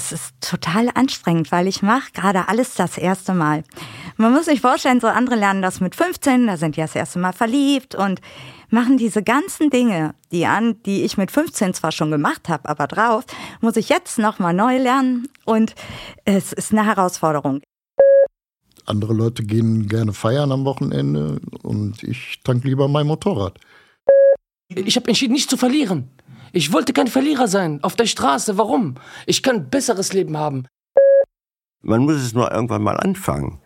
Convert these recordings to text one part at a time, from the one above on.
es ist total anstrengend, weil ich mache gerade alles das erste Mal. Man muss sich vorstellen, so andere lernen das mit 15, da sind die das erste Mal verliebt und machen diese ganzen Dinge, die an, die ich mit 15 zwar schon gemacht habe, aber drauf muss ich jetzt nochmal neu lernen und es ist eine Herausforderung. Andere Leute gehen gerne feiern am Wochenende und ich tank lieber mein Motorrad. Ich habe entschieden, nicht zu verlieren. Ich wollte kein Verlierer sein auf der Straße. Warum? Ich kann ein besseres Leben haben. Man muss es nur irgendwann mal anfangen.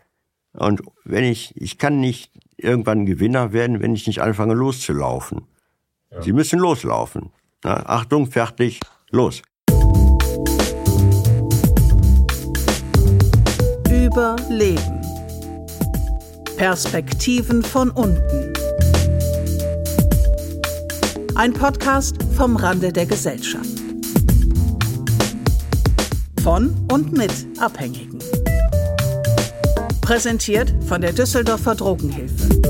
Und wenn ich, ich kann nicht irgendwann Gewinner werden, wenn ich nicht anfange loszulaufen. Ja. Sie müssen loslaufen. Na, Achtung, fertig, los. Überleben. Perspektiven von unten. Ein Podcast vom Rande der Gesellschaft. Von und mit Abhängigen. Präsentiert von der Düsseldorfer Drogenhilfe.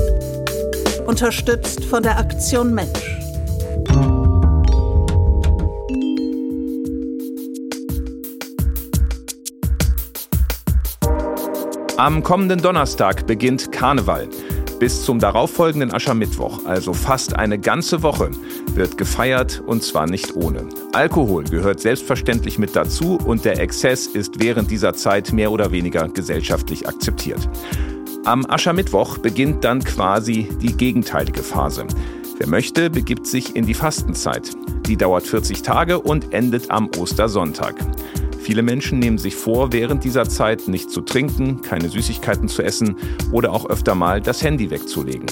Unterstützt von der Aktion Mensch. Am kommenden Donnerstag beginnt Karneval. Bis zum darauffolgenden Aschermittwoch, also fast eine ganze Woche, wird gefeiert und zwar nicht ohne. Alkohol gehört selbstverständlich mit dazu und der Exzess ist während dieser Zeit mehr oder weniger gesellschaftlich akzeptiert. Am Aschermittwoch beginnt dann quasi die gegenteilige Phase. Wer möchte, begibt sich in die Fastenzeit. Die dauert 40 Tage und endet am Ostersonntag. Viele Menschen nehmen sich vor, während dieser Zeit nicht zu trinken, keine Süßigkeiten zu essen oder auch öfter mal das Handy wegzulegen.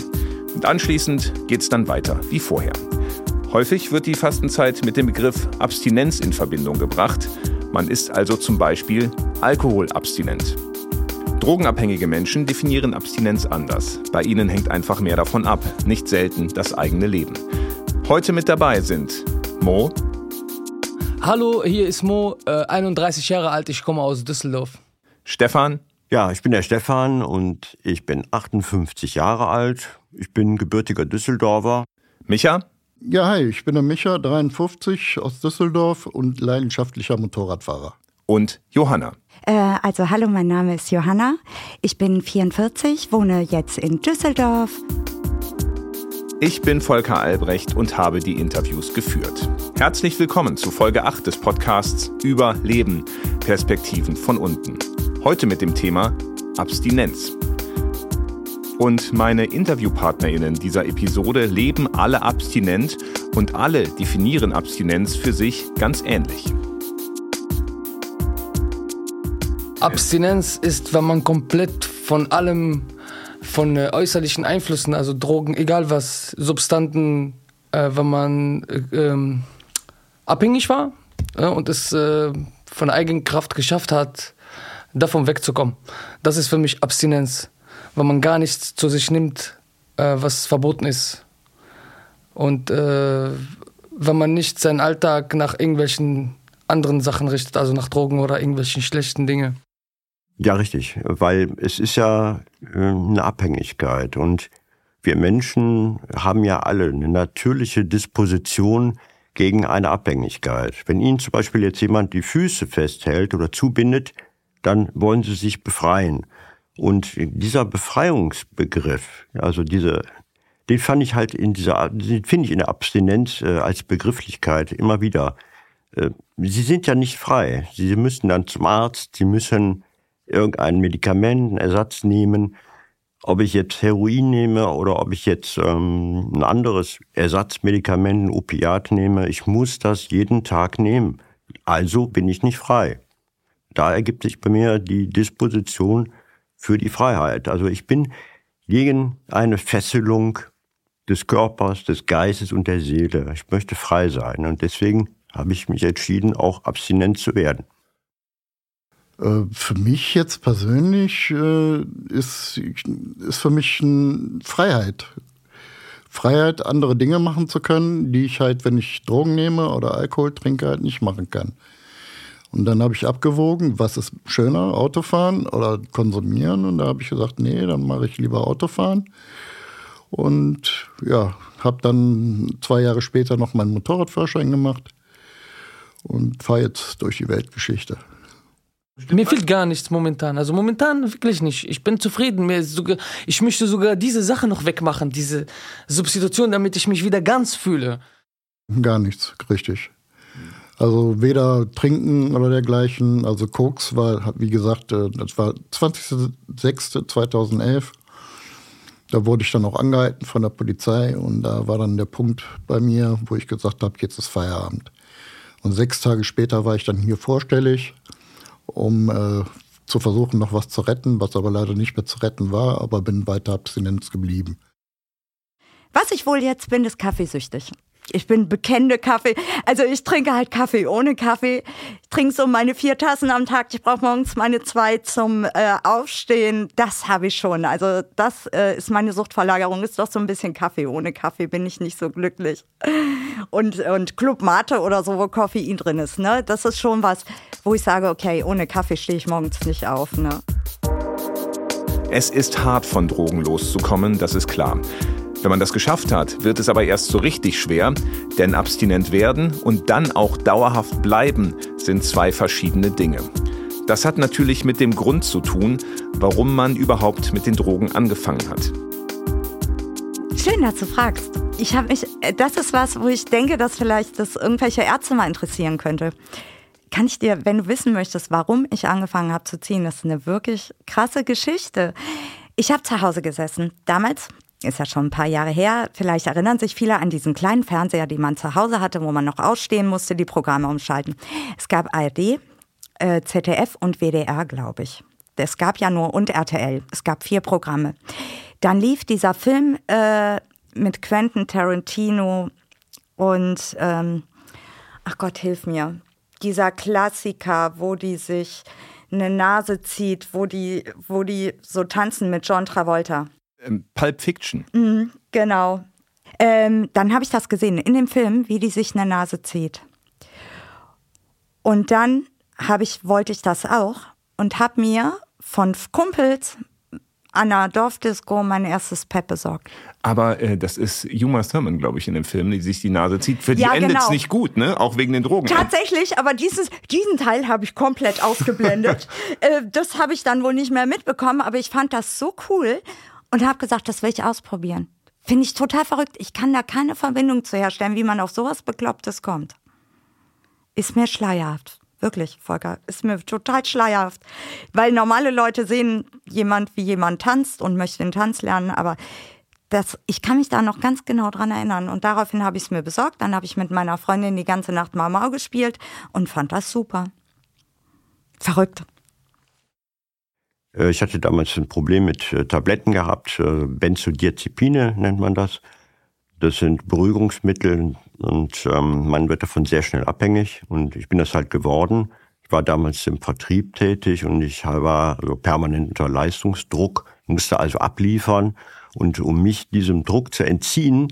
Und anschließend geht es dann weiter wie vorher. Häufig wird die Fastenzeit mit dem Begriff Abstinenz in Verbindung gebracht. Man ist also zum Beispiel alkoholabstinent. Drogenabhängige Menschen definieren Abstinenz anders. Bei ihnen hängt einfach mehr davon ab, nicht selten das eigene Leben. Heute mit dabei sind Mo, Hallo, hier ist Mo, äh, 31 Jahre alt, ich komme aus Düsseldorf. Stefan? Ja, ich bin der Stefan und ich bin 58 Jahre alt. Ich bin gebürtiger Düsseldorfer. Micha? Ja, hi, ich bin der Micha, 53 aus Düsseldorf und leidenschaftlicher Motorradfahrer. Und Johanna? Äh, also hallo, mein Name ist Johanna. Ich bin 44, wohne jetzt in Düsseldorf. Ich bin Volker Albrecht und habe die Interviews geführt. Herzlich willkommen zu Folge 8 des Podcasts Über Leben, Perspektiven von unten. Heute mit dem Thema Abstinenz. Und meine InterviewpartnerInnen dieser Episode leben alle abstinent und alle definieren Abstinenz für sich ganz ähnlich. Abstinenz ist, wenn man komplett von allem von äh, äußerlichen Einflüssen, also Drogen, egal was, Substanten, äh, wenn man äh, ähm, abhängig war äh, und es äh, von eigener Kraft geschafft hat, davon wegzukommen. Das ist für mich Abstinenz, wenn man gar nichts zu sich nimmt, äh, was verboten ist. Und wenn man nicht seinen Alltag nach irgendwelchen anderen Sachen richtet, also nach Drogen oder irgendwelchen schlechten Dingen. Ja, richtig, weil es ist ja äh, eine Abhängigkeit und wir Menschen haben ja alle eine natürliche Disposition gegen eine Abhängigkeit. Wenn Ihnen zum Beispiel jetzt jemand die Füße festhält oder zubindet, dann wollen Sie sich befreien. Und dieser Befreiungsbegriff, also diese, den fand ich halt in dieser, den finde ich in der Abstinenz äh, als Begrifflichkeit immer wieder. Äh, Sie sind ja nicht frei. Sie müssen dann zum Arzt, Sie müssen irgendein Medikament, einen Ersatz nehmen, ob ich jetzt Heroin nehme oder ob ich jetzt ähm, ein anderes Ersatzmedikament, ein Opiat nehme, ich muss das jeden Tag nehmen. Also bin ich nicht frei. Da ergibt sich bei mir die Disposition für die Freiheit. Also ich bin gegen eine Fesselung des Körpers, des Geistes und der Seele. Ich möchte frei sein und deswegen habe ich mich entschieden, auch abstinent zu werden. Äh, für mich jetzt persönlich äh, ist, ist für mich Freiheit. Freiheit, andere Dinge machen zu können, die ich halt, wenn ich Drogen nehme oder Alkohol trinke, halt nicht machen kann. Und dann habe ich abgewogen, was ist schöner, Autofahren oder konsumieren. Und da habe ich gesagt, nee, dann mache ich lieber Autofahren. Und ja, habe dann zwei Jahre später noch meinen Motorradführerschein gemacht und fahre jetzt durch die Weltgeschichte. Mir fehlt gar nichts momentan. Also momentan wirklich nicht. Ich bin zufrieden. Mir sogar, ich möchte sogar diese Sache noch wegmachen, diese Substitution, damit ich mich wieder ganz fühle. Gar nichts, richtig. Also weder trinken oder dergleichen. Also Koks war, wie gesagt, äh, das war 20.06.2011. Da wurde ich dann auch angehalten von der Polizei und da war dann der Punkt bei mir, wo ich gesagt habe, jetzt ist Feierabend. Und sechs Tage später war ich dann hier vorstellig um äh, zu versuchen, noch was zu retten, was aber leider nicht mehr zu retten war, aber bin weiter abstinenz geblieben. Was ich wohl jetzt bin, ist kaffeesüchtig ich bin bekennende Kaffee. Also ich trinke halt Kaffee ohne Kaffee. Ich trinke so meine vier Tassen am Tag. Ich brauche morgens meine zwei zum äh, Aufstehen. Das habe ich schon. Also das äh, ist meine Suchtverlagerung. Ist doch so ein bisschen Kaffee. Ohne Kaffee bin ich nicht so glücklich. Und, und Club Mate oder so, wo Koffein drin ist. Ne? Das ist schon was, wo ich sage, okay, ohne Kaffee stehe ich morgens nicht auf. Ne? Es ist hart, von Drogen loszukommen, das ist klar. Wenn man das geschafft hat, wird es aber erst so richtig schwer, denn abstinent werden und dann auch dauerhaft bleiben sind zwei verschiedene Dinge. Das hat natürlich mit dem Grund zu tun, warum man überhaupt mit den Drogen angefangen hat. Schön, dass du fragst. Ich habe mich, äh, das ist was, wo ich denke, dass vielleicht das irgendwelche Ärzte mal interessieren könnte. Kann ich dir, wenn du wissen möchtest, warum ich angefangen habe zu ziehen, das ist eine wirklich krasse Geschichte. Ich habe zu Hause gesessen. Damals ist ja schon ein paar Jahre her. Vielleicht erinnern sich viele an diesen kleinen Fernseher, die man zu Hause hatte, wo man noch ausstehen musste, die Programme umschalten. Es gab ARD, äh, ZDF und WDR, glaube ich. Es gab ja nur und RTL. Es gab vier Programme. Dann lief dieser Film äh, mit Quentin Tarantino und ähm, ach Gott, hilf mir. Dieser Klassiker, wo die sich eine Nase zieht, wo die, wo die so tanzen mit John Travolta. Ähm, Pulp Fiction. Mhm, genau. Ähm, dann habe ich das gesehen in dem Film, wie die sich eine Nase zieht. Und dann habe ich, wollte ich das auch und habe mir von Kumpels an der Dorfdisco mein erstes Pep besorgt. Aber äh, das ist Uma Thurman, glaube ich, in dem Film, die sich die Nase zieht. Für die ja, endet es genau. nicht gut, ne? Auch wegen den Drogen. Tatsächlich, aber dieses, diesen Teil habe ich komplett ausgeblendet. äh, das habe ich dann wohl nicht mehr mitbekommen, aber ich fand das so cool und habe gesagt, das will ich ausprobieren. Finde ich total verrückt. Ich kann da keine Verbindung zu herstellen, wie man auf sowas Beklopptes kommt. Ist mir schleierhaft. Wirklich, Volker, ist mir total schleierhaft. Weil normale Leute sehen jemand, wie jemand tanzt und möchte den Tanz lernen, aber das, ich kann mich da noch ganz genau dran erinnern. Und daraufhin habe ich es mir besorgt. Dann habe ich mit meiner Freundin die ganze Nacht Mau Mau gespielt und fand das super. Verrückt. Äh, ich hatte damals ein Problem mit äh, Tabletten gehabt, äh, Benzodiazepine nennt man das. Das sind Beruhigungsmittel und ähm, man wird davon sehr schnell abhängig und ich bin das halt geworden. Ich war damals im Vertrieb tätig und ich war also permanent unter Leistungsdruck, musste also abliefern und um mich diesem Druck zu entziehen,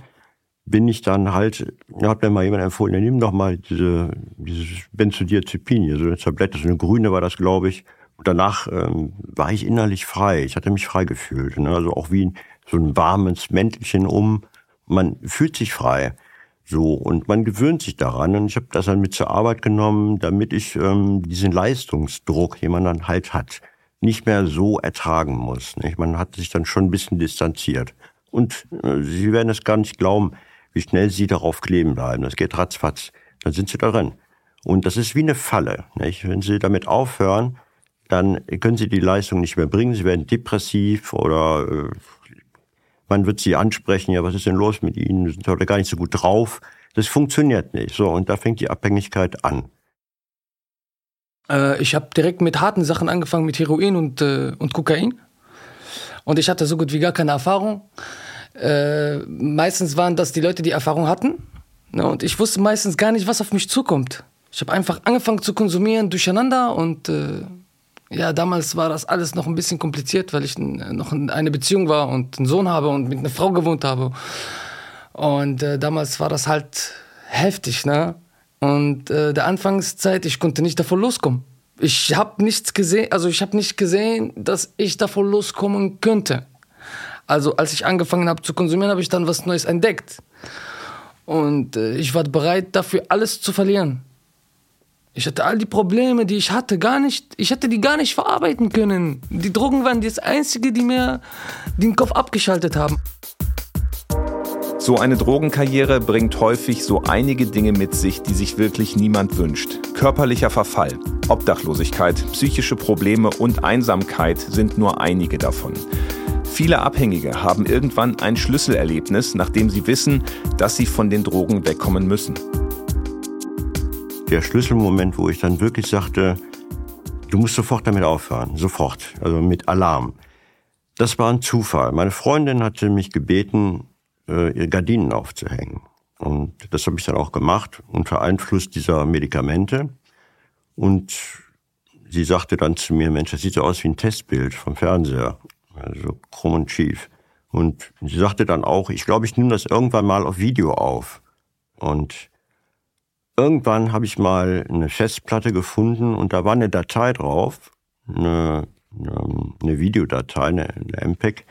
bin ich dann halt, hat mir mal jemand empfohlen, nimm doch mal diese, dieses Benzodiazepin, hier, so eine Tablette, so eine grüne war das, glaube ich, danach ähm, war ich innerlich frei. Ich hatte mich frei gefühlt. Ne? Also auch wie so ein warmes Mäntelchen um. Man fühlt sich frei. So, und man gewöhnt sich daran. Und ich habe das dann mit zur Arbeit genommen, damit ich ähm, diesen Leistungsdruck, den man dann halt hat, nicht mehr so ertragen muss. Nicht? Man hat sich dann schon ein bisschen distanziert. Und äh, Sie werden es gar nicht glauben, wie schnell Sie darauf kleben bleiben. Das geht ratzfatz. Dann sind Sie da drin. Und das ist wie eine Falle. Nicht? Wenn Sie damit aufhören, dann können sie die Leistung nicht mehr bringen, sie werden depressiv oder äh, man wird sie ansprechen, ja, was ist denn los mit ihnen, sind heute gar nicht so gut drauf. Das funktioniert nicht. So, und da fängt die Abhängigkeit an. Äh, ich habe direkt mit harten Sachen angefangen, mit Heroin und, äh, und Kokain. Und ich hatte so gut wie gar keine Erfahrung. Äh, meistens waren das die Leute, die Erfahrung hatten. Ne, und ich wusste meistens gar nicht, was auf mich zukommt. Ich habe einfach angefangen zu konsumieren durcheinander und äh, ja, damals war das alles noch ein bisschen kompliziert, weil ich noch in einer Beziehung war und einen Sohn habe und mit einer Frau gewohnt habe. Und äh, damals war das halt heftig, ne? Und äh, der Anfangszeit, ich konnte nicht davon loskommen. Ich habe nichts gesehen, also ich habe nicht gesehen, dass ich davon loskommen könnte. Also als ich angefangen habe zu konsumieren, habe ich dann was Neues entdeckt. Und äh, ich war bereit, dafür alles zu verlieren. Ich hatte all die Probleme, die ich hatte, gar nicht, ich hätte die gar nicht verarbeiten können. Die Drogen waren das Einzige, die mir den Kopf abgeschaltet haben. So eine Drogenkarriere bringt häufig so einige Dinge mit sich, die sich wirklich niemand wünscht. Körperlicher Verfall, Obdachlosigkeit, psychische Probleme und Einsamkeit sind nur einige davon. Viele Abhängige haben irgendwann ein Schlüsselerlebnis, nachdem sie wissen, dass sie von den Drogen wegkommen müssen. Der Schlüsselmoment, wo ich dann wirklich sagte, du musst sofort damit aufhören, sofort, also mit Alarm. Das war ein Zufall. Meine Freundin hatte mich gebeten, äh, ihre Gardinen aufzuhängen. Und das habe ich dann auch gemacht, unter Einfluss dieser Medikamente. Und sie sagte dann zu mir, Mensch, das sieht so aus wie ein Testbild vom Fernseher. Also krumm und schief. Und sie sagte dann auch, ich glaube, ich nehme das irgendwann mal auf Video auf. Und irgendwann habe ich mal eine Festplatte gefunden und da war eine Datei drauf, eine, eine Videodatei, eine, eine MPEG.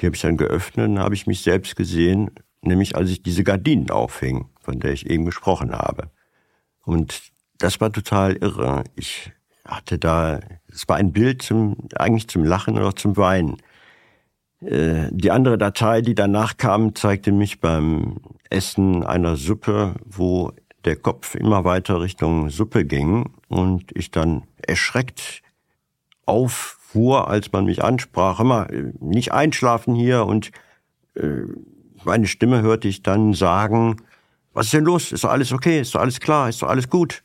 Die habe ich dann geöffnet und habe ich mich selbst gesehen, nämlich als ich diese Gardinen aufhing, von der ich eben gesprochen habe. Und das war total irre. Ich hatte da, es war ein Bild zum, eigentlich zum Lachen oder zum Weinen. Äh, die andere Datei, die danach kam, zeigte mich beim Essen einer Suppe, wo der Kopf immer weiter Richtung Suppe ging und ich dann erschreckt auffuhr, als man mich ansprach, immer nicht einschlafen hier und äh, meine Stimme hörte ich dann sagen, was ist denn los? Ist doch alles okay? Ist doch alles klar? Ist doch alles gut?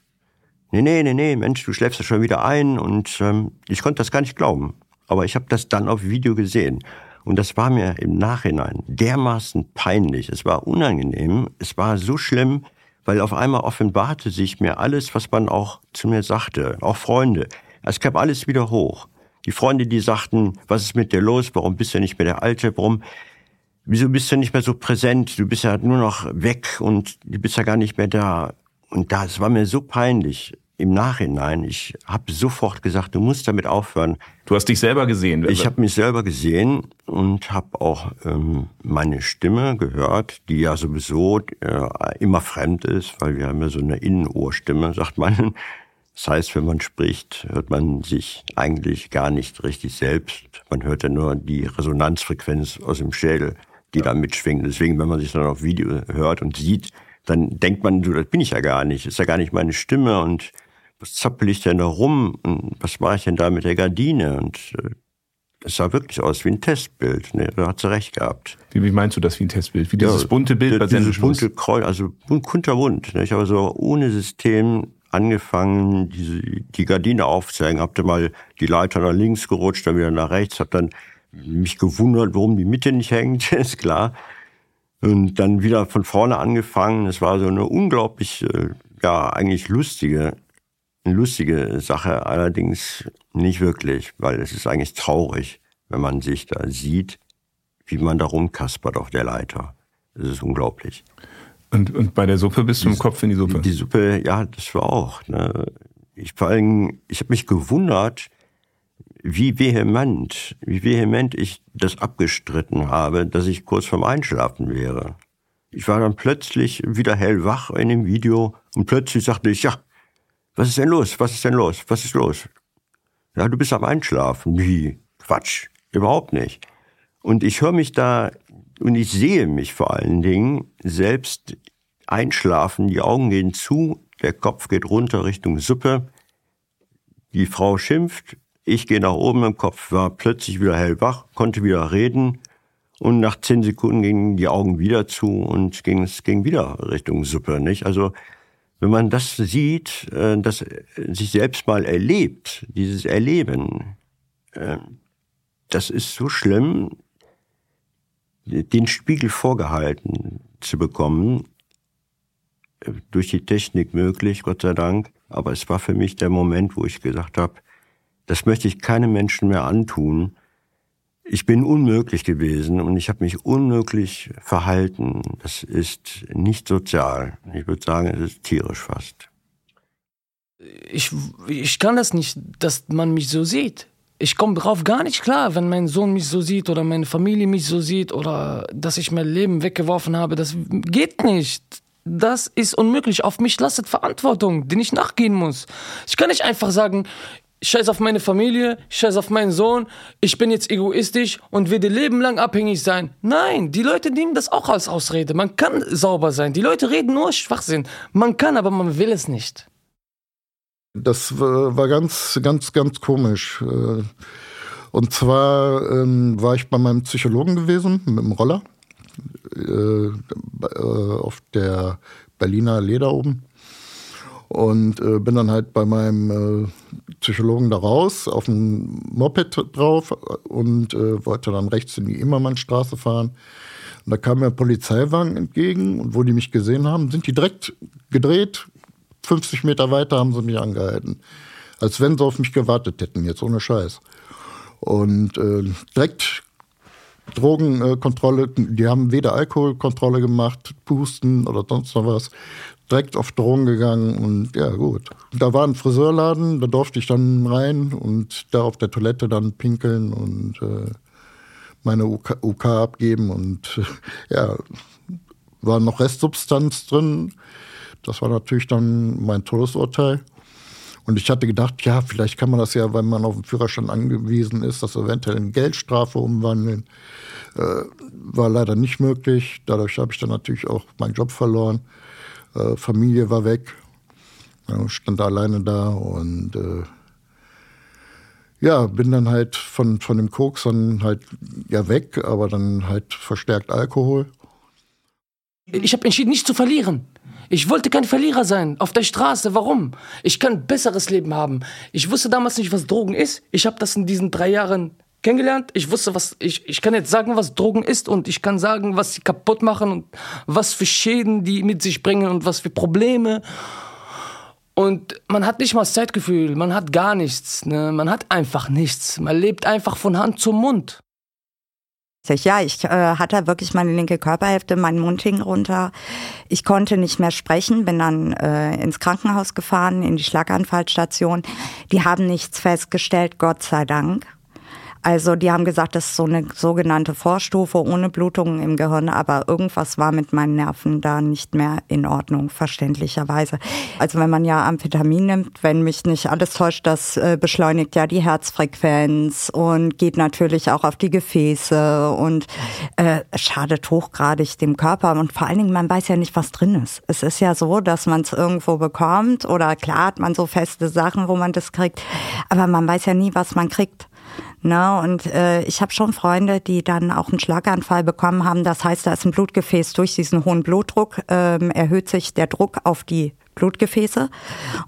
Nee, nee, nee, nee, Mensch, du schläfst ja schon wieder ein und ähm, ich konnte das gar nicht glauben. Aber ich habe das dann auf Video gesehen. Und das war mir im Nachhinein dermaßen peinlich. Es war unangenehm. Es war so schlimm, weil auf einmal offenbarte sich mir alles, was man auch zu mir sagte, auch Freunde. Es kam alles wieder hoch. Die Freunde, die sagten, was ist mit dir los? Warum bist du nicht mehr der Alte? Warum, wieso bist du nicht mehr so präsent? Du bist ja nur noch weg und du bist ja gar nicht mehr da. Und das war mir so peinlich im Nachhinein. Ich habe sofort gesagt, du musst damit aufhören. Du hast dich selber gesehen. Ich habe mich selber gesehen und habe auch ähm, meine Stimme gehört, die ja sowieso äh, immer fremd ist, weil wir haben ja so eine Innenohrstimme, sagt man. Das heißt, wenn man spricht, hört man sich eigentlich gar nicht richtig selbst. Man hört ja nur die Resonanzfrequenz aus dem Schädel, die ja. da mitschwingt. Deswegen, wenn man sich dann auf Video hört und sieht, dann denkt man, du, das bin ich ja gar nicht, ist ja gar nicht meine Stimme und was zappel ich denn da rum und was mache ich denn da mit der Gardine und äh, es sah wirklich aus wie ein Testbild. Ne? Da hat sie recht gehabt. Wie, wie meinst du das wie ein Testbild? Wie dieses ja, bunte Bild bei Dieses bunte Kreuz, also kunterbunt. Ne? Ich habe so ohne System angefangen, diese, die Gardine aufzuhängen. Hab dann mal die Leiter nach links gerutscht, dann wieder nach rechts. Hab dann mich gewundert, warum die Mitte nicht hängt, ist klar. Und dann wieder von vorne angefangen. Es war so eine unglaublich, äh, ja, eigentlich lustige, eine lustige Sache, allerdings nicht wirklich, weil es ist eigentlich traurig, wenn man sich da sieht, wie man da rumkaspert auf der Leiter. Das ist unglaublich. Und, und bei der Suppe bist du im Kopf in die Suppe? Die Suppe, ja, das war auch. Ne? Ich vor allem, ich habe mich gewundert, wie vehement, wie vehement ich das abgestritten habe, dass ich kurz vorm Einschlafen wäre. Ich war dann plötzlich wieder hellwach in dem Video und plötzlich sagte ich, ja, was ist denn los? Was ist denn los? Was ist los? Ja, du bist am Einschlafen. Wie? Quatsch. Überhaupt nicht. Und ich höre mich da und ich sehe mich vor allen Dingen selbst einschlafen. Die Augen gehen zu, der Kopf geht runter Richtung Suppe. Die Frau schimpft, ich gehe nach oben im Kopf, war plötzlich wieder hellwach, konnte wieder reden und nach zehn Sekunden gingen die Augen wieder zu und ging, es ging wieder Richtung Suppe, nicht? Also, wenn man das sieht, äh, das sich selbst mal erlebt, dieses Erleben, äh, das ist so schlimm, den Spiegel vorgehalten zu bekommen, äh, durch die Technik möglich, Gott sei Dank. Aber es war für mich der Moment, wo ich gesagt habe, das möchte ich keinem Menschen mehr antun. Ich bin unmöglich gewesen und ich habe mich unmöglich verhalten. Das ist nicht sozial. Ich würde sagen, es ist tierisch fast. Ich, ich kann das nicht, dass man mich so sieht. Ich komme drauf gar nicht klar, wenn mein Sohn mich so sieht oder meine Familie mich so sieht oder dass ich mein Leben weggeworfen habe. Das geht nicht. das ist unmöglich. Auf mich lastet Verantwortung, die ich nachgehen muss. Ich kann nicht einfach sagen, scheiß auf meine Familie, scheiß auf meinen Sohn, ich bin jetzt egoistisch und werde Leben lang abhängig sein. Nein, die Leute nehmen das auch als Ausrede. Man kann sauber sein. Die Leute reden nur Schwachsinn. Man kann, aber man will es nicht. Das war ganz, ganz, ganz komisch. Äh, und zwar ähm, war ich bei meinem Psychologen gewesen mit dem Roller äh, äh auf der Berliner Leder oben. Und äh, bin dann halt bei meinem äh, Psychologen da raus, auf dem Moped drauf und äh, wollte dann rechts in die Immermannstraße fahren. Und da kam mir ein Polizeiwagen entgegen und wo die mich gesehen haben, sind die direkt gedreht. 50 Meter weiter haben sie mich angehalten. Als wenn sie auf mich gewartet hätten, jetzt ohne Scheiß. Und äh, direkt Drogenkontrolle, die haben weder Alkoholkontrolle gemacht, Pusten oder sonst noch was, direkt auf Drogen gegangen und ja gut. Da war ein Friseurladen, da durfte ich dann rein und da auf der Toilette dann pinkeln und äh, meine UK, UK, abgeben und ja, war noch Restsubstanz drin. Das war natürlich dann mein Todesurteil. Und ich hatte gedacht, ja, vielleicht kann man das ja, weil man auf den Führerschein angewiesen ist, das eventuell in Geldstrafe umwandeln. Äh, war leider nicht möglich. Dadurch habe ich dann natürlich auch meinen Job verloren. Äh, Familie war weg, ja, stand alleine da und äh, ja, bin dann halt von, von dem Koks dann halt ja weg, aber dann halt verstärkt Alkohol. Ich habe entschieden, nicht zu verlieren. Ich wollte kein Verlierer sein auf der Straße. Warum? Ich kann ein besseres Leben haben. Ich wusste damals nicht, was Drogen ist. Ich habe das in diesen drei Jahren kennengelernt. Ich wusste, was ich, ich kann jetzt sagen, was Drogen ist und ich kann sagen, was sie kaputt machen und was für Schäden die mit sich bringen und was für Probleme. Und man hat nicht mal das Zeitgefühl, man hat gar nichts, ne? man hat einfach nichts. Man lebt einfach von Hand zum Mund. Ja, ich äh, hatte wirklich meine linke Körperhälfte, mein Mund hing runter. Ich konnte nicht mehr sprechen, bin dann äh, ins Krankenhaus gefahren, in die Schlaganfallstation. Die haben nichts festgestellt, Gott sei Dank. Also die haben gesagt, das ist so eine sogenannte Vorstufe ohne Blutungen im Gehirn, aber irgendwas war mit meinen Nerven da nicht mehr in Ordnung, verständlicherweise. Also wenn man ja Amphetamin nimmt, wenn mich nicht alles täuscht, das äh, beschleunigt ja die Herzfrequenz und geht natürlich auch auf die Gefäße und äh, schadet hochgradig dem Körper und vor allen Dingen, man weiß ja nicht, was drin ist. Es ist ja so, dass man es irgendwo bekommt oder klar hat man so feste Sachen, wo man das kriegt, aber man weiß ja nie, was man kriegt. Ne? Und äh, ich habe schon Freunde, die dann auch einen Schlaganfall bekommen haben. Das heißt, da ist ein Blutgefäß durch diesen hohen Blutdruck, ähm, erhöht sich der Druck auf die Blutgefäße.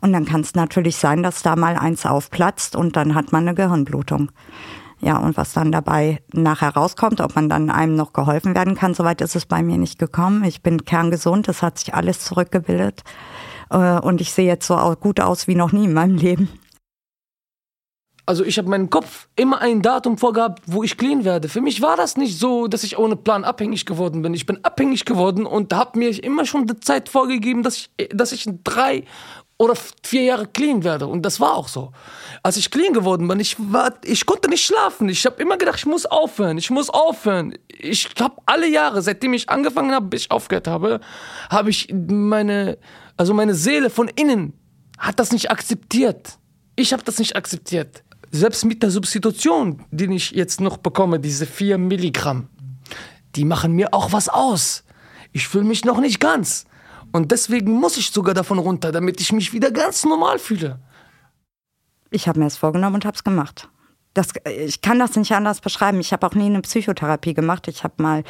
Und dann kann es natürlich sein, dass da mal eins aufplatzt und dann hat man eine Gehirnblutung. Ja, und was dann dabei nachher rauskommt, ob man dann einem noch geholfen werden kann, soweit ist es bei mir nicht gekommen. Ich bin kerngesund, es hat sich alles zurückgebildet. Äh, und ich sehe jetzt so gut aus wie noch nie in meinem Leben. Also ich habe meinen Kopf immer ein Datum vorgehabt, wo ich clean werde. Für mich war das nicht so, dass ich ohne Plan abhängig geworden bin. Ich bin abhängig geworden und habe mir immer schon die Zeit vorgegeben, dass ich, dass ich in drei oder vier Jahre clean werde. Und das war auch so. Als ich clean geworden bin, ich, war, ich konnte nicht schlafen. Ich habe immer gedacht, ich muss aufhören, ich muss aufhören. Ich habe alle Jahre, seitdem ich angefangen habe, bis ich aufgehört habe, habe ich meine, also meine Seele von innen hat das nicht akzeptiert. Ich habe das nicht akzeptiert selbst mit der Substitution, die ich jetzt noch bekomme, diese 4 Milligramm, die machen mir auch was aus. Ich fühle mich noch nicht ganz. Und deswegen muss ich sogar davon runter, damit ich mich wieder ganz normal fühle. Ich habe mir das vorgenommen und habe es gemacht das, ich kann das nicht anders beschreiben. Ich habe auch nie eine Psychotherapie gemacht. Ich habe mal,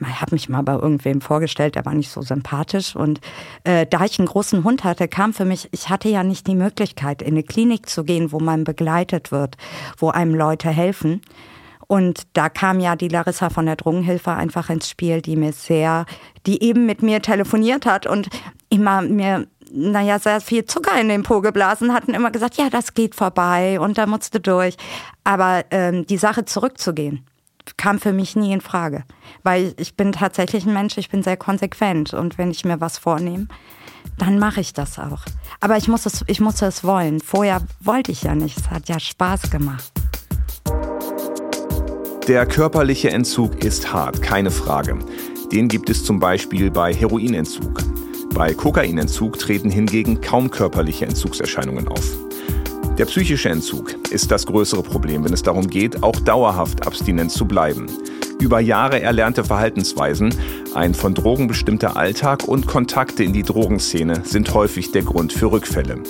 ich habe mich mal bei irgendwem vorgestellt, der war nicht so sympathisch. Und äh, da ich einen großen Hund hatte, kam für mich, ich hatte ja nicht die Möglichkeit, in eine Klinik zu gehen, wo man begleitet wird, wo einem Leute helfen. Und da kam ja die Larissa von der Drogenhilfe einfach ins Spiel, die mir sehr, die eben mit mir telefoniert hat und immer mir naja, sehr viel Zucker in den Po geblasen, hatten immer gesagt, ja, das geht vorbei und da musst du durch. Aber ähm, die Sache zurückzugehen, kam für mich nie in Frage. Weil ich bin tatsächlich ein Mensch, ich bin sehr konsequent und wenn ich mir was vornehme, dann mache ich das auch. Aber ich muss es, ich musste es wollen. Vorher wollte ich ja nicht. Es hat ja Spaß gemacht. Der körperliche Entzug ist hart, keine Frage. Den gibt es zum Beispiel bei Heroinentzug. Bei Kokainentzug treten hingegen kaum körperliche Entzugserscheinungen auf. Der psychische Entzug ist das größere Problem, wenn es darum geht, auch dauerhaft abstinent zu bleiben. Über Jahre erlernte Verhaltensweisen, ein von Drogen bestimmter Alltag und Kontakte in die Drogenszene sind häufig der Grund für Rückfälle.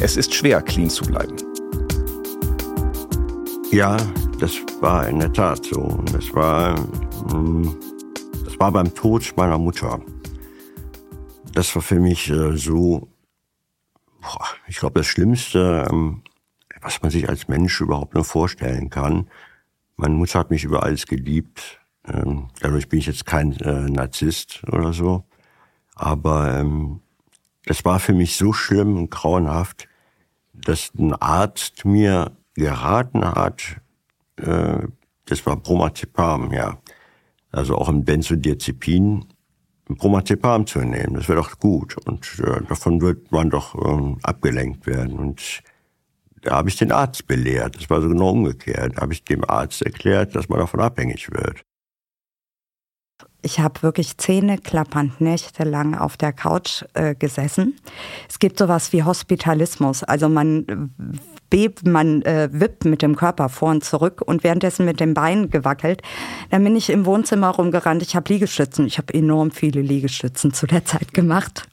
Es ist schwer, clean zu bleiben. Ja, das war in der Tat so. Das war, hm, das war beim Tod meiner Mutter. Das war für mich äh, so ich glaube, das Schlimmste, ähm, was man sich als Mensch überhaupt nur vorstellen kann. Meine Mutter hat mich über alles geliebt. Ähm, dadurch bin ich jetzt kein äh, Narzisst oder so. Aber ähm, das war für mich so schlimm und grauenhaft, dass ein Arzt mir geraten hat, äh, das war Bromazepam, ja. Also auch ein Benzodiazepin, Bromazepam zu nehmen. Das wäre doch gut. Und äh, davon wird man doch ähm, abgelenkt werden. Und da habe ich den Arzt belehrt. Das war so genau umgekehrt. Da habe ich dem Arzt erklärt, dass man davon abhängig wird. Ich habe wirklich zähneklappernd nächtelang auf der Couch äh, gesessen. Es gibt sowas wie Hospitalismus. Also man bebt, man äh, wippt mit dem Körper vor und zurück und währenddessen mit dem Bein gewackelt. Dann bin ich im Wohnzimmer rumgerannt. Ich habe Liegestützen. Ich habe enorm viele Liegestützen zu der Zeit gemacht.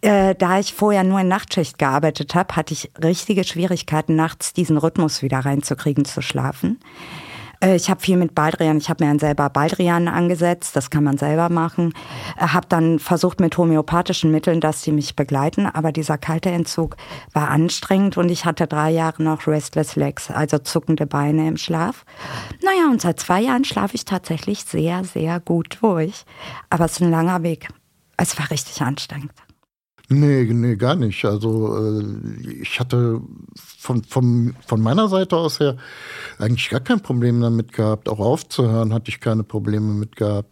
Äh, da ich vorher nur in Nachtschicht gearbeitet habe, hatte ich richtige Schwierigkeiten, nachts diesen Rhythmus wieder reinzukriegen, zu schlafen. Äh, ich habe viel mit Baldrian, ich habe mir dann selber Baldrian angesetzt, das kann man selber machen. Äh, habe dann versucht mit homöopathischen Mitteln, dass die mich begleiten, aber dieser kalte Entzug war anstrengend und ich hatte drei Jahre noch Restless Legs, also zuckende Beine im Schlaf. Naja, und seit zwei Jahren schlafe ich tatsächlich sehr, sehr gut durch. Aber es ist ein langer Weg. Es war richtig anstrengend. Nee, nee, gar nicht. Also äh, ich hatte von, von, von meiner Seite aus her eigentlich gar kein Problem damit gehabt. Auch aufzuhören hatte ich keine Probleme mit gehabt.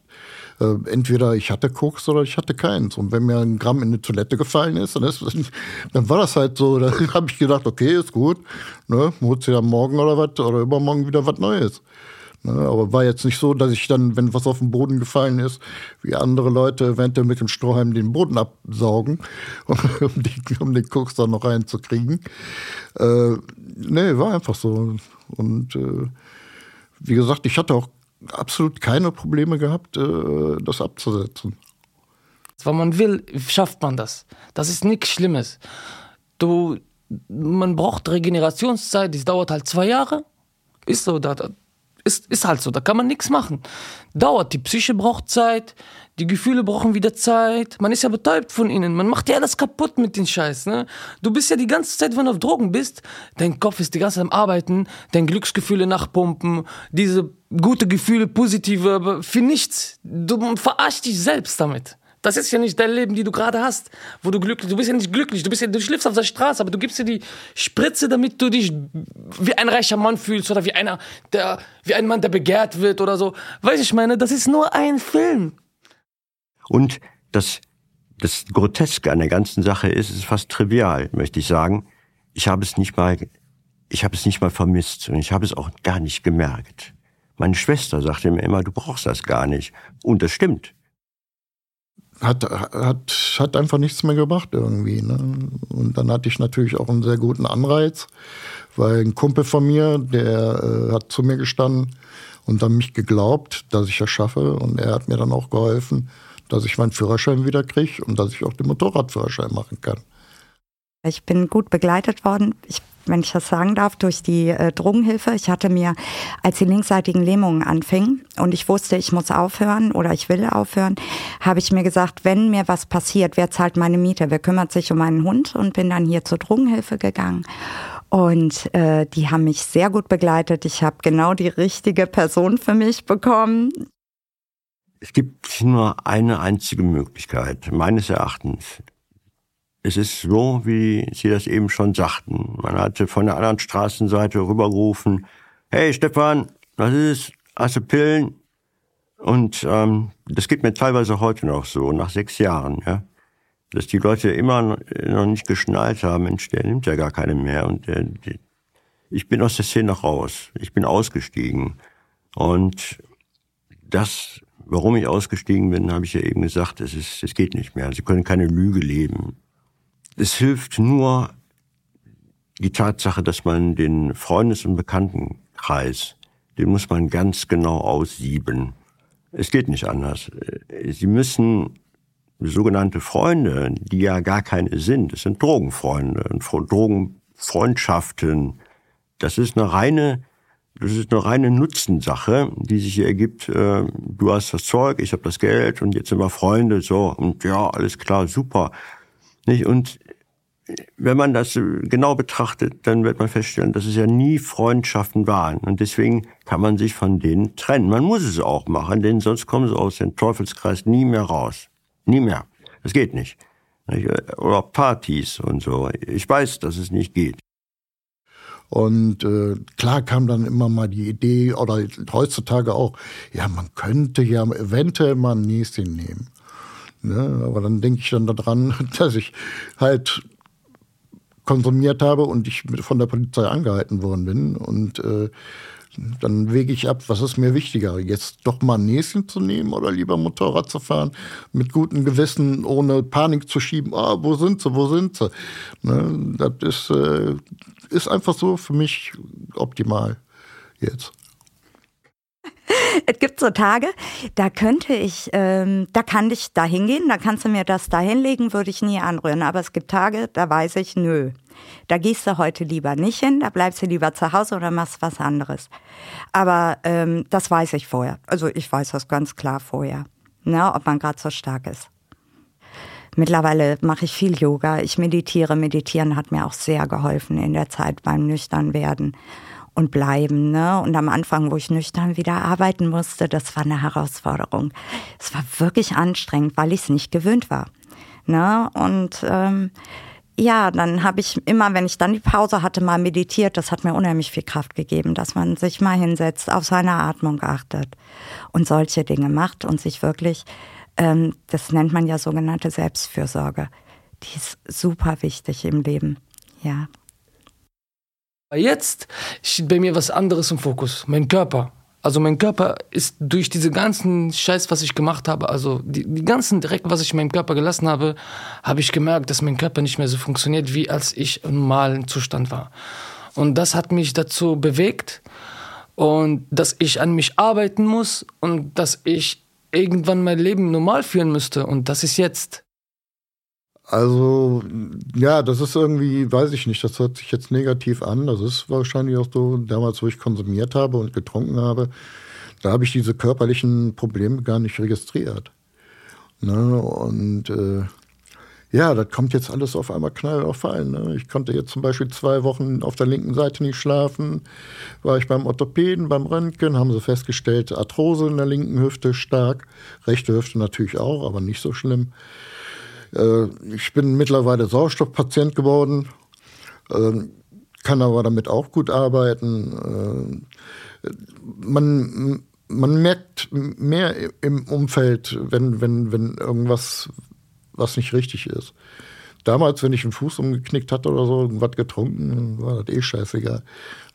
Äh, entweder ich hatte Koks oder ich hatte keins. Und wenn mir ein Gramm in die Toilette gefallen ist, dann, ist, dann war das halt so. Da habe ich gedacht, okay, ist gut. Ne, holst du dann morgen oder was oder übermorgen wieder was Neues. Ne, aber war jetzt nicht so, dass ich dann, wenn was auf den Boden gefallen ist, wie andere Leute eventuell mit dem Strohhalm den Boden absaugen, um, die, um den Koks dann noch reinzukriegen. Äh, nee, war einfach so. Und äh, wie gesagt, ich hatte auch absolut keine Probleme gehabt, äh, das abzusetzen. Wenn man will, schafft man das. Das ist nichts Schlimmes. Du, man braucht Regenerationszeit, das dauert halt zwei Jahre. Ist so, da, ist, ist halt so, da kann man nichts machen. Dauert, die Psyche braucht Zeit, die Gefühle brauchen wieder Zeit. Man ist ja betäubt von ihnen. Man macht ja alles kaputt mit den Scheiß, ne? Du bist ja die ganze Zeit, wenn du auf Drogen bist, dein Kopf ist die ganze Zeit am Arbeiten, dein Glücksgefühle nachpumpen, diese gute Gefühle, positive, aber für nichts. Du verarschst dich selbst damit. Das ist ja nicht dein Leben, die du gerade hast, wo du glücklich, du bist ja nicht glücklich, du bist ja, du schläfst auf der Straße, aber du gibst dir die Spritze, damit du dich wie ein reicher Mann fühlst oder wie einer, der, wie ein Mann, der begehrt wird oder so. Weiß ich meine, das ist nur ein Film. Und das, das Groteske an der ganzen Sache ist, ist fast trivial, möchte ich sagen. Ich habe es nicht mal, ich habe es nicht mal vermisst und ich habe es auch gar nicht gemerkt. Meine Schwester sagte mir immer, du brauchst das gar nicht. Und das stimmt hat, hat, hat einfach nichts mehr gebracht irgendwie. Ne? Und dann hatte ich natürlich auch einen sehr guten Anreiz, weil ein Kumpel von mir, der äh, hat zu mir gestanden und an mich geglaubt, dass ich das schaffe. Und er hat mir dann auch geholfen, dass ich meinen Führerschein wieder kriege und dass ich auch den Motorradführerschein machen kann. Ich bin gut begleitet worden. Ich wenn ich das sagen darf, durch die äh, Drogenhilfe. Ich hatte mir, als die linksseitigen Lähmungen anfingen und ich wusste, ich muss aufhören oder ich will aufhören, habe ich mir gesagt, wenn mir was passiert, wer zahlt meine Miete? Wer kümmert sich um meinen Hund? Und bin dann hier zur Drogenhilfe gegangen. Und äh, die haben mich sehr gut begleitet. Ich habe genau die richtige Person für mich bekommen. Es gibt nur eine einzige Möglichkeit, meines Erachtens, es ist so, wie Sie das eben schon sagten. Man hatte von der anderen Straßenseite rübergerufen, hey Stefan, was ist? Hast du Pillen? Und ähm, das geht mir teilweise heute noch so, nach sechs Jahren, ja. Dass die Leute immer noch nicht geschnallt haben, Mensch, der nimmt ja gar keine mehr. Und der, der, ich bin aus der Szene raus. Ich bin ausgestiegen. Und das Warum ich ausgestiegen bin, habe ich ja eben gesagt, es, ist, es geht nicht mehr. Sie können keine Lüge leben. Es hilft nur die Tatsache, dass man den Freundes- und Bekanntenkreis, den muss man ganz genau aussieben. Es geht nicht anders. Sie müssen sogenannte Freunde, die ja gar keine sind, es sind Drogenfreunde, Drogenfreundschaften. Das ist eine reine, das ist eine reine Nutzensache, die sich hier ergibt. Äh, du hast das Zeug, ich habe das Geld und jetzt sind wir Freunde, so und ja, alles klar, super. Nicht? Und wenn man das genau betrachtet, dann wird man feststellen, dass es ja nie Freundschaften waren. Und deswegen kann man sich von denen trennen. Man muss es auch machen, denn sonst kommen sie aus dem Teufelskreis nie mehr raus. Nie mehr. Das geht nicht. Oder Partys und so. Ich weiß, dass es nicht geht. Und äh, klar kam dann immer mal die Idee, oder heutzutage auch, ja, man könnte ja eventuell mal ein Näschen nehmen. Ne? Aber dann denke ich dann daran, dass ich halt konsumiert habe und ich von der Polizei angehalten worden bin. Und äh, dann wege ich ab, was ist mir wichtiger, jetzt doch mal ein Näschen zu nehmen oder lieber Motorrad zu fahren, mit gutem Gewissen, ohne Panik zu schieben, ah, wo sind sie, wo sind sie. Ne, das ist, äh, ist einfach so für mich optimal jetzt. Es gibt so Tage, da könnte ich, ähm, da kann ich da hingehen, da kannst du mir das da hinlegen, würde ich nie anrühren. Aber es gibt Tage, da weiß ich, nö, da gehst du heute lieber nicht hin, da bleibst du lieber zu Hause oder machst was anderes. Aber ähm, das weiß ich vorher. Also ich weiß das ganz klar vorher, ne, ob man gerade so stark ist. Mittlerweile mache ich viel Yoga, ich meditiere. Meditieren hat mir auch sehr geholfen in der Zeit beim Nüchternwerden und bleiben. Ne? Und am Anfang, wo ich nüchtern wieder arbeiten musste, das war eine Herausforderung. Es war wirklich anstrengend, weil ich es nicht gewöhnt war. Ne? Und ähm, ja, dann habe ich immer, wenn ich dann die Pause hatte, mal meditiert. Das hat mir unheimlich viel Kraft gegeben, dass man sich mal hinsetzt, auf seine Atmung achtet und solche Dinge macht und sich wirklich, ähm, das nennt man ja sogenannte Selbstfürsorge. Die ist super wichtig im Leben. Ja. Jetzt steht bei mir was anderes im Fokus, mein Körper. Also mein Körper ist durch diese ganzen Scheiß, was ich gemacht habe, also die, die ganzen Dreck, was ich in meinem Körper gelassen habe, habe ich gemerkt, dass mein Körper nicht mehr so funktioniert, wie als ich im normalen Zustand war. Und das hat mich dazu bewegt und dass ich an mich arbeiten muss und dass ich irgendwann mein Leben normal führen müsste und das ist jetzt. Also, ja, das ist irgendwie, weiß ich nicht, das hört sich jetzt negativ an. Das ist wahrscheinlich auch so, damals, wo ich konsumiert habe und getrunken habe, da habe ich diese körperlichen Probleme gar nicht registriert. Ne? Und äh, ja, das kommt jetzt alles auf einmal knall auf Fallen. Ne? Ich konnte jetzt zum Beispiel zwei Wochen auf der linken Seite nicht schlafen. War ich beim Orthopäden, beim Röntgen, haben sie festgestellt, Arthrose in der linken Hüfte stark. Rechte Hüfte natürlich auch, aber nicht so schlimm. Äh, ich bin mittlerweile Sauerstoffpatient geworden, ähm, kann aber damit auch gut arbeiten. Äh, man, man merkt mehr im Umfeld, wenn, wenn, wenn irgendwas was nicht richtig ist. Damals, wenn ich einen Fuß umgeknickt hatte oder so, was getrunken, war das eh scheißegal.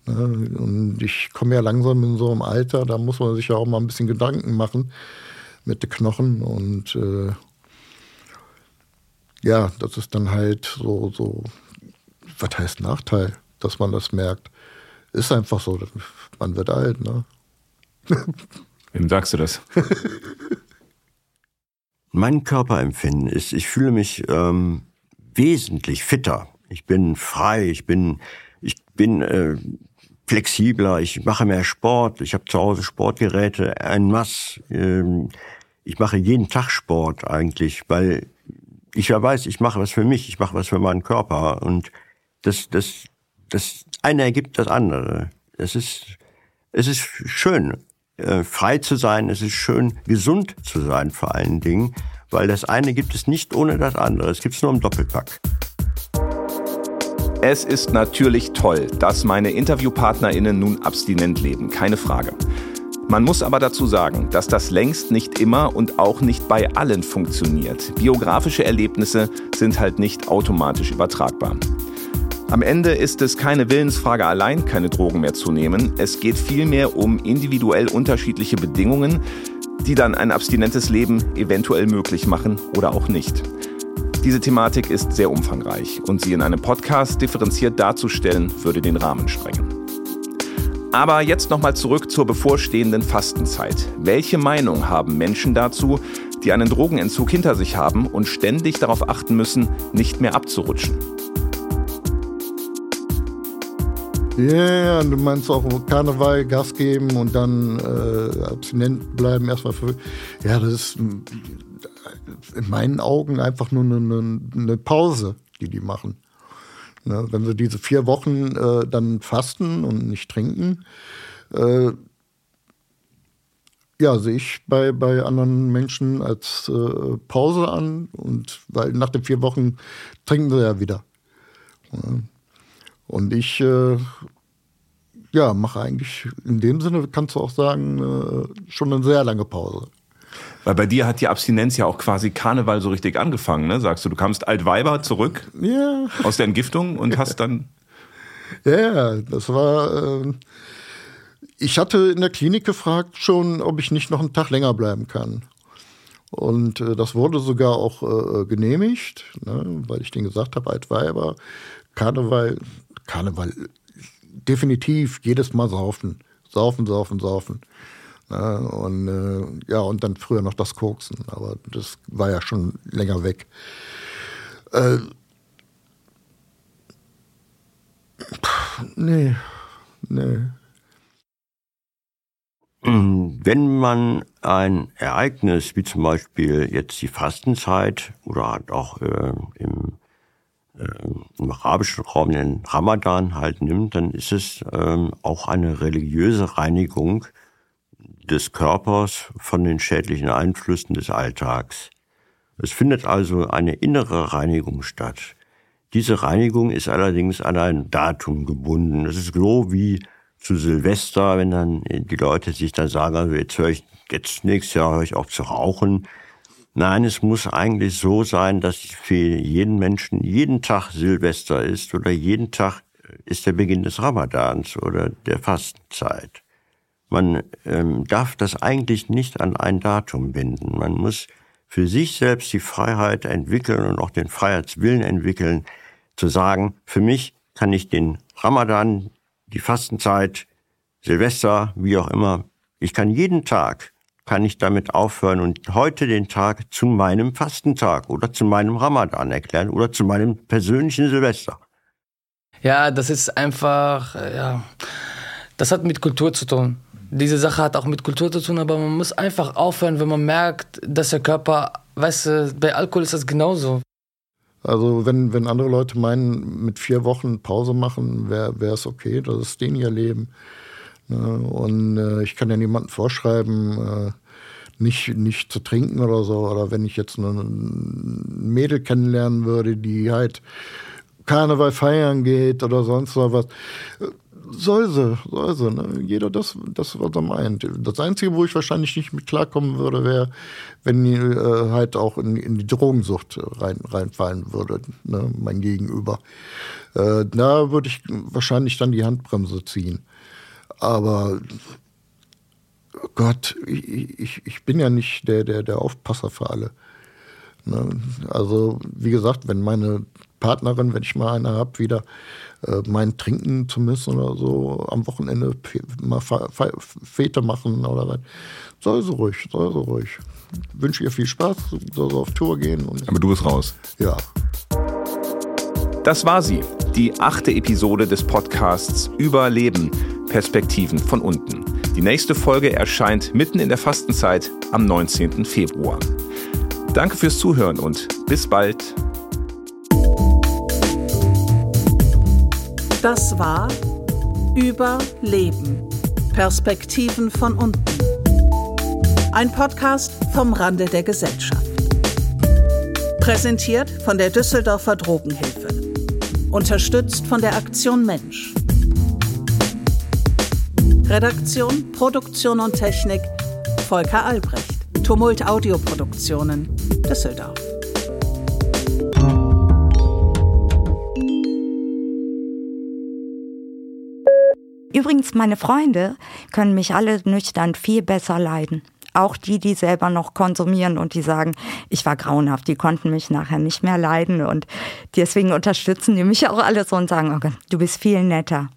Ne? Und ich komme ja langsam in so einem Alter, da muss man sich ja auch mal ein bisschen Gedanken machen mit den Knochen und äh, ja, das ist dann halt so, so, was heißt Nachteil, dass man das merkt. Ist einfach so, man wird alt, ne? Wem sagst du das? mein Körperempfinden ist, ich fühle mich ähm, wesentlich fitter. Ich bin frei, ich bin, ich bin äh, flexibler, ich mache mehr Sport, ich habe zu Hause Sportgeräte en masse. Ähm, ich mache jeden Tag Sport eigentlich, weil ich ja weiß, ich mache was für mich, ich mache was für meinen Körper und das, das, das eine ergibt das andere. Es ist, es ist schön, äh, frei zu sein. Es ist schön, gesund zu sein vor allen Dingen, weil das eine gibt es nicht ohne das andere. Es gibt es nur im Doppelpack. Es ist natürlich toll, dass meine InterviewpartnerInnen nun abstinent leben, keine Frage. Man muss aber dazu sagen, dass das längst nicht immer und auch nicht bei allen funktioniert. Biografische Erlebnisse sind halt nicht automatisch übertragbar. Am Ende ist es keine Willensfrage allein, keine Drogen mehr zu nehmen. Es geht vielmehr um individuell unterschiedliche Bedingungen. die dann ein abstinentes Leben eventuell möglich machen oder auch nicht. Diese Thematik ist sehr umfangreich und sie in einem Podcast differenziert darzustellen, würde den Rahmen sprengen. Aber jetzt nochmal zurück zur bevorstehenden Fastenzeit. Welche Meinung haben Menschen dazu, die einen Drogenentzug hinter sich haben und ständig darauf achten müssen, nicht mehr abzurutschen? Ja, yeah, du meinst auch Karneval Gas geben und dann äh, abstinent bleiben erstmal für. Ja, das ist in meinen Augen einfach nur eine, eine Pause, die die machen. Ne, wenn sie diese vier Wochen äh, dann fasten und nicht trinken, äh, ja, sehe ich bei, bei anderen Menschen als äh, Pause an und weil nach den vier Wochen trinken sie ja wieder. Ja. Und ich äh, ja, mache eigentlich in dem Sinne, kannst du auch sagen, äh, schon eine sehr lange Pause. Weil bei dir hat die Abstinenz ja auch quasi Karneval so richtig angefangen, ne? Sagst du, du kamst Altweiber zurück ja. aus der Entgiftung und hast dann. Ja, das war. Äh, ich hatte in der Klinik gefragt schon, ob ich nicht noch einen Tag länger bleiben kann. Und äh, das wurde sogar auch äh, genehmigt, ne, weil ich denen gesagt habe, Altweiber, Karneval, Karneval, definitiv jedes Mal saufen. Saufen, saufen, saufen. Ne? Und äh, ja, und dann früher noch das Koksen, aber das war ja schon länger weg. Äh, nee, nee. Wenn man ein Ereignis wie zum Beispiel jetzt die Fastenzeit oder halt auch äh, im, äh, im, arabischen Raum den Ramadan halt nimmt, dann ist es ähm, auch eine religiöse Reinigung des Körpers von den schädlichen Einflüssen des Alltags. Es findet also eine innere Reinigung statt. Diese Reinigung ist allerdings an ein Datum gebunden. Es ist so wie zu Silvester, wenn dann die Leute sich dann sagen, also jetzt höre ich, jetzt nächstes Jahr höre ich auf zu rauchen. Nein, es muss eigentlich so sein, dass für jeden Menschen jeden Tag Silvester ist oder jeden Tag ist der Beginn des Ramadans oder der Fastenzeit. Man ähm, darf das eigentlich nicht an ein Datum binden. Man muss für sich selbst die Freiheit entwickeln und auch den Freiheitswillen entwickeln, zu sagen, für mich kann ich den Ramadan, die Fastenzeit, Silvester, wie auch immer, ich kann jeden Tag, kann ich damit aufhören und heute den Tag zu meinem Fastentag oder zu meinem Ramadan erklären oder zu meinem persönlichen Silvester. Ja, das ist einfach, äh, ja, das hat mit Kultur zu tun diese Sache hat auch mit Kultur zu tun, aber man muss einfach aufhören, wenn man merkt, dass der Körper, weißt du, bei Alkohol ist das genauso. Also wenn, wenn andere Leute meinen, mit vier Wochen Pause machen, wäre es okay, das ist denen ihr Leben. Ne? Und äh, ich kann ja niemandem vorschreiben, äh, nicht, nicht zu trinken oder so. Oder wenn ich jetzt ein Mädel kennenlernen würde, die halt Karneval feiern geht oder sonst was soll sie, soll sie. Ne? Jeder das, das, was er meint. Das Einzige, wo ich wahrscheinlich nicht mit klarkommen würde, wäre, wenn die äh, halt auch in, in, die Drogensucht rein, reinfallen würde, ne? mein Gegenüber. Äh, da würde ich wahrscheinlich dann die Handbremse ziehen. Aber Gott, ich, ich, ich bin ja nicht der, der, der Aufpasser für alle. Ne? Also, wie gesagt, wenn meine Partnerin, wenn ich mal eine habe, wieder äh, mein Trinken zu müssen oder so, am Wochenende mal Fete machen oder was. Soll so ruhig, soll so ruhig. Wünsche ihr viel Spaß, soll so auf Tour gehen. Aber du bist raus. Ja. Das war sie, die achte Episode des Podcasts Überleben, Perspektiven von unten. Die nächste Folge erscheint mitten in der Fastenzeit am 19. Februar. Danke fürs Zuhören und bis bald. Das war Überleben. Perspektiven von unten. Ein Podcast vom Rande der Gesellschaft. Präsentiert von der Düsseldorfer Drogenhilfe. Unterstützt von der Aktion Mensch. Redaktion, Produktion und Technik Volker Albrecht. Tumult Audioproduktionen, Düsseldorf. Übrigens, meine Freunde können mich alle nüchtern viel besser leiden. auch die, die selber noch konsumieren und die sagen, ich war grauenhaft, die konnten mich nachher nicht mehr leiden und deswegen unterstützen die mich auch alle so und sagen, okay, du bist viel netter.